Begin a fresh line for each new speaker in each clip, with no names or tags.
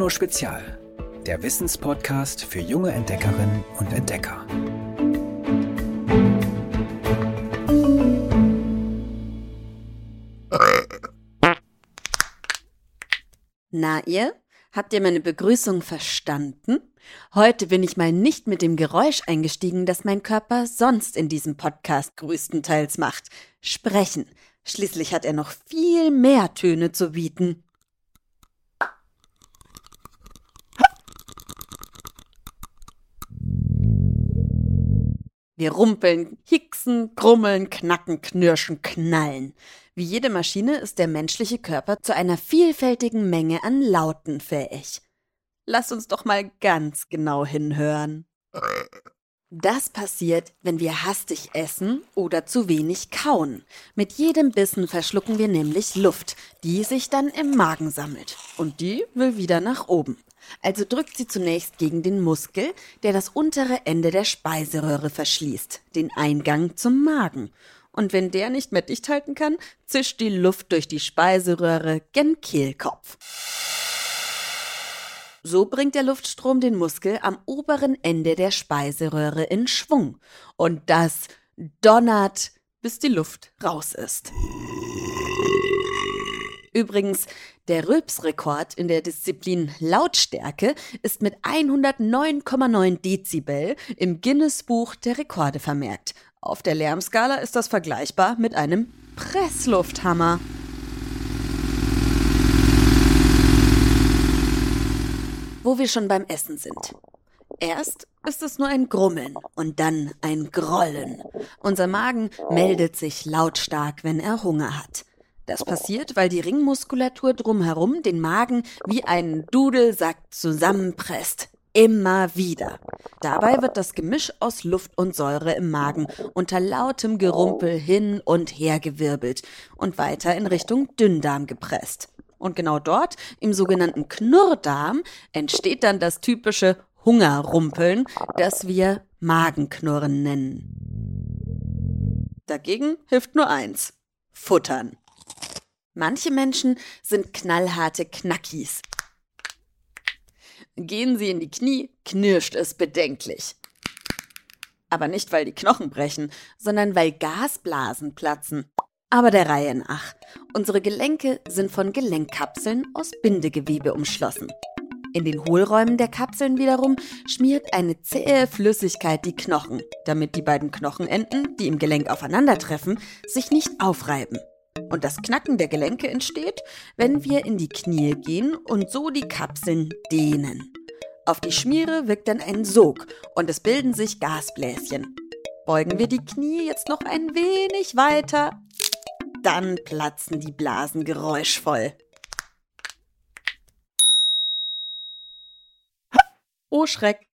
Bruno Spezial, der Wissenspodcast für junge Entdeckerinnen und Entdecker.
Na ihr? Habt ihr meine Begrüßung verstanden? Heute bin ich mal nicht mit dem Geräusch eingestiegen, das mein Körper sonst in diesem Podcast größtenteils macht. Sprechen. Schließlich hat er noch viel mehr Töne zu bieten. Wir rumpeln, hicksen, grummeln, knacken, knirschen, knallen. Wie jede Maschine ist der menschliche Körper zu einer vielfältigen Menge an Lauten fähig. Lass uns doch mal ganz genau hinhören. Das passiert, wenn wir hastig essen oder zu wenig kauen. Mit jedem Bissen verschlucken wir nämlich Luft, die sich dann im Magen sammelt. Und die will wieder nach oben. Also drückt sie zunächst gegen den Muskel, der das untere Ende der Speiseröhre verschließt, den Eingang zum Magen. Und wenn der nicht mehr dicht halten kann, zischt die Luft durch die Speiseröhre gen Kehlkopf. So bringt der Luftstrom den Muskel am oberen Ende der Speiseröhre in Schwung. Und das donnert, bis die Luft raus ist. Übrigens, der Rülpsrekord in der Disziplin Lautstärke ist mit 109,9 Dezibel im Guinness-Buch der Rekorde vermerkt. Auf der Lärmskala ist das vergleichbar mit einem Presslufthammer. Wo wir schon beim Essen sind. Erst ist es nur ein Grummeln und dann ein Grollen. Unser Magen meldet sich lautstark, wenn er Hunger hat. Das passiert, weil die Ringmuskulatur drumherum den Magen wie einen Dudelsack zusammenpresst. Immer wieder. Dabei wird das Gemisch aus Luft und Säure im Magen unter lautem Gerumpel hin und her gewirbelt und weiter in Richtung Dünndarm gepresst. Und genau dort, im sogenannten Knurrdarm, entsteht dann das typische Hungerrumpeln, das wir Magenknurren nennen. Dagegen hilft nur eins. Futtern. Manche Menschen sind knallharte Knackis. Gehen sie in die Knie, knirscht es bedenklich. Aber nicht, weil die Knochen brechen, sondern weil Gasblasen platzen. Aber der Reihe nach. Unsere Gelenke sind von Gelenkkapseln aus Bindegewebe umschlossen. In den Hohlräumen der Kapseln wiederum schmiert eine zähe Flüssigkeit die Knochen, damit die beiden Knochenenden, die im Gelenk aufeinandertreffen, sich nicht aufreiben. Und das Knacken der Gelenke entsteht, wenn wir in die Knie gehen und so die Kapseln dehnen. Auf die Schmiere wirkt dann ein Sog und es bilden sich Gasbläschen. Beugen wir die Knie jetzt noch ein wenig weiter, dann platzen die Blasen geräuschvoll. Oh Schreck!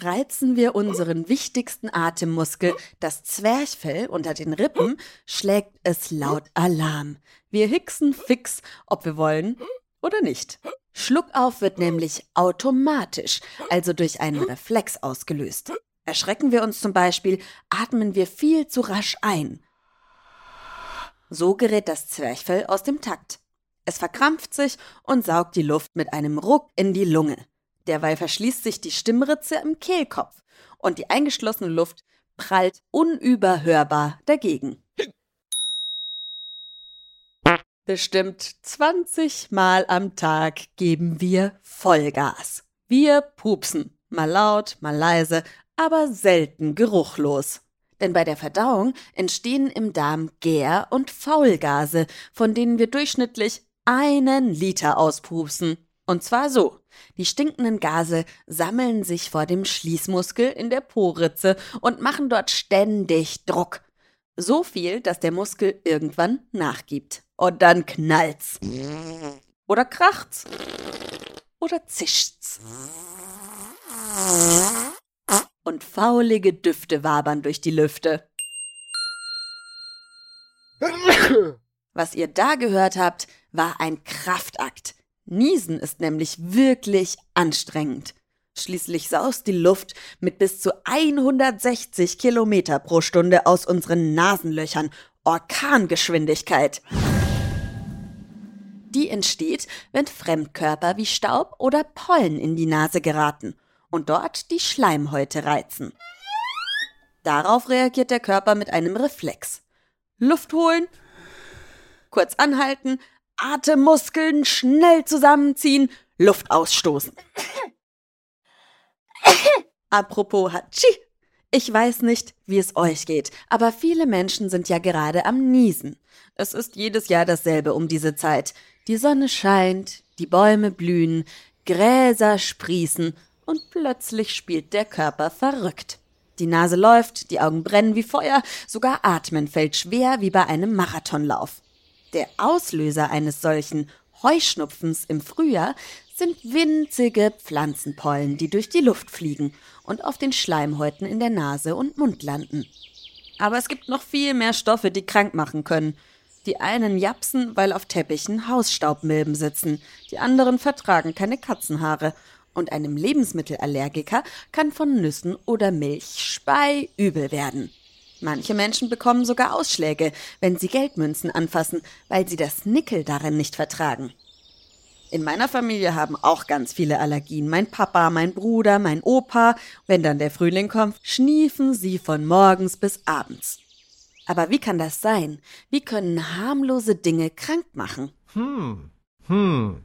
Reizen wir unseren wichtigsten Atemmuskel, das Zwerchfell unter den Rippen, schlägt es laut Alarm. Wir hicksen fix, ob wir wollen oder nicht. Schluckauf wird nämlich automatisch, also durch einen Reflex ausgelöst. Erschrecken wir uns zum Beispiel, atmen wir viel zu rasch ein. So gerät das Zwerchfell aus dem Takt. Es verkrampft sich und saugt die Luft mit einem Ruck in die Lunge. Derweil verschließt sich die Stimmritze im Kehlkopf und die eingeschlossene Luft prallt unüberhörbar dagegen. Bestimmt 20 Mal am Tag geben wir Vollgas. Wir pupsen, mal laut, mal leise, aber selten geruchlos. Denn bei der Verdauung entstehen im Darm Gär- und Faulgase, von denen wir durchschnittlich einen Liter auspupsen. Und zwar so. Die stinkenden Gase sammeln sich vor dem Schließmuskel in der Poritze und machen dort ständig Druck. So viel, dass der Muskel irgendwann nachgibt. Und dann knallt's. Oder kracht's. Oder zischt's. Und faulige Düfte wabern durch die Lüfte. Was ihr da gehört habt, war ein Kraftakt. Niesen ist nämlich wirklich anstrengend. Schließlich saust die Luft mit bis zu 160 Kilometer pro Stunde aus unseren Nasenlöchern. Orkangeschwindigkeit. Die entsteht, wenn Fremdkörper wie Staub oder Pollen in die Nase geraten und dort die Schleimhäute reizen. Darauf reagiert der Körper mit einem Reflex. Luft holen, kurz anhalten, Atemmuskeln schnell zusammenziehen, Luft ausstoßen. Apropos Hatschi. Ich weiß nicht, wie es euch geht, aber viele Menschen sind ja gerade am Niesen. Es ist jedes Jahr dasselbe um diese Zeit. Die Sonne scheint, die Bäume blühen, Gräser sprießen und plötzlich spielt der Körper verrückt. Die Nase läuft, die Augen brennen wie Feuer, sogar Atmen fällt schwer wie bei einem Marathonlauf. Der Auslöser eines solchen Heuschnupfens im Frühjahr sind winzige Pflanzenpollen, die durch die Luft fliegen und auf den Schleimhäuten in der Nase und Mund landen. Aber es gibt noch viel mehr Stoffe, die krank machen können. Die einen japsen, weil auf Teppichen Hausstaubmilben sitzen, die anderen vertragen keine Katzenhaare. Und einem Lebensmittelallergiker kann von Nüssen oder Milch speiübel werden. Manche Menschen bekommen sogar Ausschläge, wenn sie Geldmünzen anfassen, weil sie das Nickel darin nicht vertragen. In meiner Familie haben auch ganz viele Allergien. Mein Papa, mein Bruder, mein Opa. Wenn dann der Frühling kommt, schniefen sie von morgens bis abends. Aber wie kann das sein? Wie können harmlose Dinge krank machen?
Hm. Hm.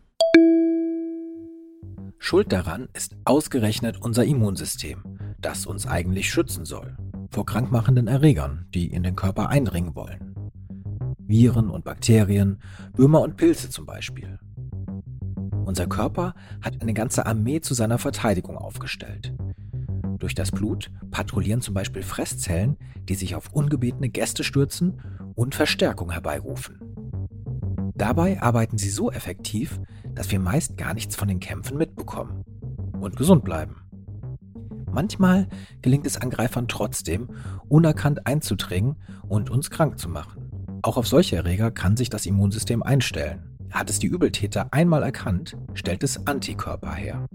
Schuld daran ist ausgerechnet unser Immunsystem, das uns eigentlich schützen soll vor krankmachenden Erregern, die in den Körper eindringen wollen. Viren und Bakterien, Würmer und Pilze zum Beispiel. Unser Körper hat eine ganze Armee zu seiner Verteidigung aufgestellt. Durch das Blut patrouillieren zum Beispiel Fresszellen, die sich auf ungebetene Gäste stürzen und Verstärkung herbeirufen. Dabei arbeiten sie so effektiv, dass wir meist gar nichts von den Kämpfen mitbekommen und gesund bleiben. Manchmal gelingt es Angreifern trotzdem, unerkannt einzudringen und uns krank zu machen. Auch auf solche Erreger kann sich das Immunsystem einstellen. Hat es die Übeltäter einmal erkannt, stellt es Antikörper her.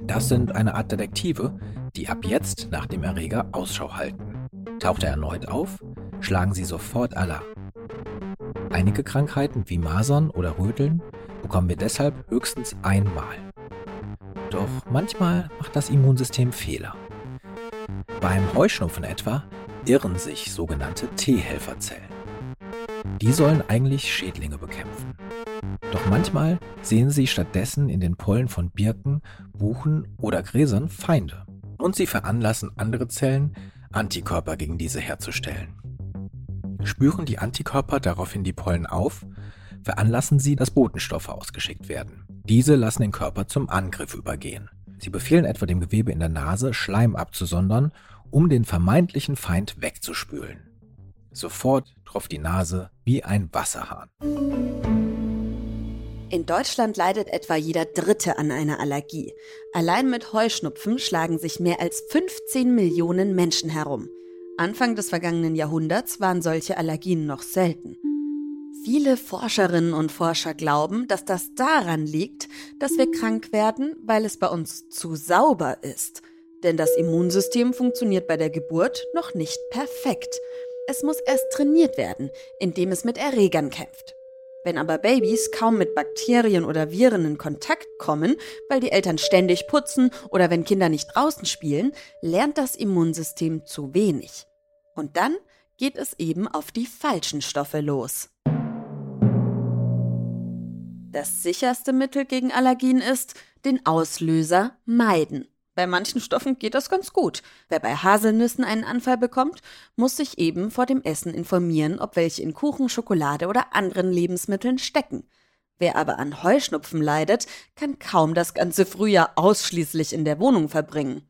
Das sind eine Art Detektive, die ab jetzt nach dem Erreger Ausschau halten. Taucht er erneut auf, schlagen sie sofort Alarm. Einige Krankheiten wie Masern oder Röteln bekommen wir deshalb höchstens einmal. Doch manchmal macht das Immunsystem Fehler. Beim Heuschnupfen etwa irren sich sogenannte T-Helferzellen. Die sollen eigentlich Schädlinge bekämpfen. Doch manchmal sehen sie stattdessen in den Pollen von Birken, Buchen oder Gräsern Feinde. Und sie veranlassen andere Zellen, Antikörper gegen diese herzustellen. Spüren die Antikörper daraufhin die Pollen auf, veranlassen sie, dass Botenstoffe ausgeschickt werden. Diese lassen den Körper zum Angriff übergehen. Sie befehlen etwa dem Gewebe in der Nase, Schleim abzusondern, um den vermeintlichen Feind wegzuspülen. Sofort tropft die Nase wie ein Wasserhahn.
In Deutschland leidet etwa jeder Dritte an einer Allergie. Allein mit Heuschnupfen schlagen sich mehr als 15 Millionen Menschen herum. Anfang des vergangenen Jahrhunderts waren solche Allergien noch selten. Viele Forscherinnen und Forscher glauben, dass das daran liegt, dass wir krank werden, weil es bei uns zu sauber ist. Denn das Immunsystem funktioniert bei der Geburt noch nicht perfekt. Es muss erst trainiert werden, indem es mit Erregern kämpft. Wenn aber Babys kaum mit Bakterien oder Viren in Kontakt kommen, weil die Eltern ständig putzen oder wenn Kinder nicht draußen spielen, lernt das Immunsystem zu wenig. Und dann geht es eben auf die falschen Stoffe los. Das sicherste Mittel gegen Allergien ist, den Auslöser meiden. Bei manchen Stoffen geht das ganz gut. Wer bei Haselnüssen einen Anfall bekommt, muss sich eben vor dem Essen informieren, ob welche in Kuchen, Schokolade oder anderen Lebensmitteln stecken. Wer aber an Heuschnupfen leidet, kann kaum das ganze Frühjahr ausschließlich in der Wohnung verbringen.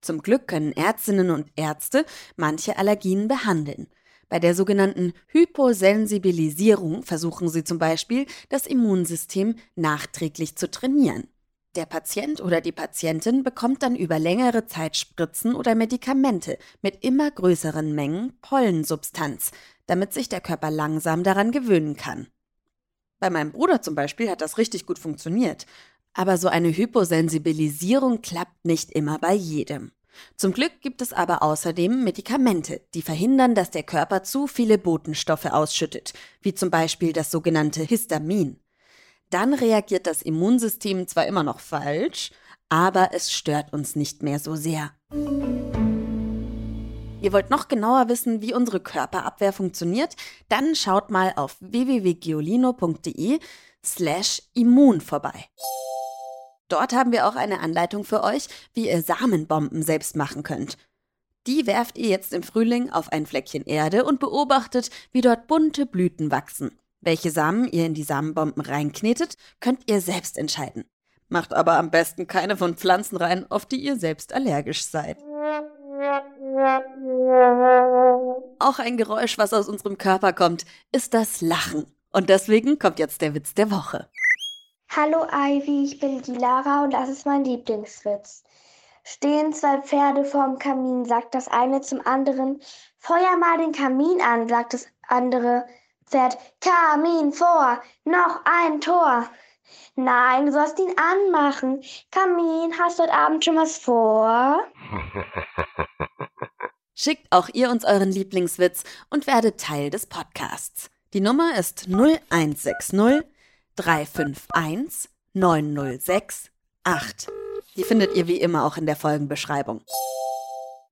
Zum Glück können Ärztinnen und Ärzte manche Allergien behandeln. Bei der sogenannten Hyposensibilisierung versuchen sie zum Beispiel, das Immunsystem nachträglich zu trainieren. Der Patient oder die Patientin bekommt dann über längere Zeit Spritzen oder Medikamente mit immer größeren Mengen Pollensubstanz, damit sich der Körper langsam daran gewöhnen kann. Bei meinem Bruder zum Beispiel hat das richtig gut funktioniert. Aber so eine Hyposensibilisierung klappt nicht immer bei jedem. Zum Glück gibt es aber außerdem Medikamente, die verhindern, dass der Körper zu viele Botenstoffe ausschüttet, wie zum Beispiel das sogenannte Histamin. Dann reagiert das Immunsystem zwar immer noch falsch, aber es stört uns nicht mehr so sehr. Ihr wollt noch genauer wissen, wie unsere Körperabwehr funktioniert? Dann schaut mal auf www.giolino.de slash immun vorbei. Dort haben wir auch eine Anleitung für euch, wie ihr Samenbomben selbst machen könnt. Die werft ihr jetzt im Frühling auf ein Fleckchen Erde und beobachtet, wie dort bunte Blüten wachsen. Welche Samen ihr in die Samenbomben reinknetet, könnt ihr selbst entscheiden. Macht aber am besten keine von Pflanzen rein, auf die ihr selbst allergisch seid. Auch ein Geräusch, was aus unserem Körper kommt, ist das Lachen. Und deswegen kommt jetzt der Witz der Woche.
Hallo Ivy, ich bin die Lara und das ist mein Lieblingswitz. Stehen zwei Pferde vorm Kamin, sagt das eine zum anderen. Feuer mal den Kamin an, sagt das andere Pferd. Kamin vor, noch ein Tor. Nein, du sollst ihn anmachen. Kamin, hast du heute Abend schon was vor?
Schickt auch ihr uns euren Lieblingswitz und werdet Teil des Podcasts. Die Nummer ist 0160 351 906 8. Die findet ihr wie immer auch in der Folgenbeschreibung.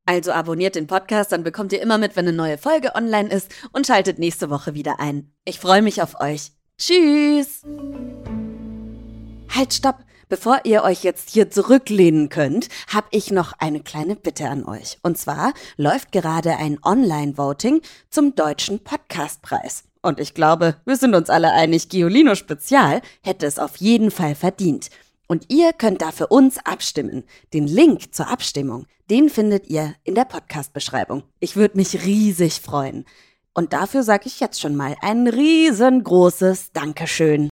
Also abonniert den Podcast, dann bekommt ihr immer mit, wenn eine neue Folge online ist und schaltet nächste Woche wieder ein. Ich freue mich auf euch. Tschüss! Halt, stopp! Bevor ihr euch jetzt hier zurücklehnen könnt, habe ich noch eine kleine Bitte an euch. Und zwar läuft gerade ein Online-Voting zum Deutschen Podcastpreis. Und ich glaube, wir sind uns alle einig, Giolino Spezial hätte es auf jeden Fall verdient. Und ihr könnt da für uns abstimmen. Den Link zur Abstimmung, den findet ihr in der Podcast-Beschreibung. Ich würde mich riesig freuen. Und dafür sage ich jetzt schon mal ein riesengroßes Dankeschön.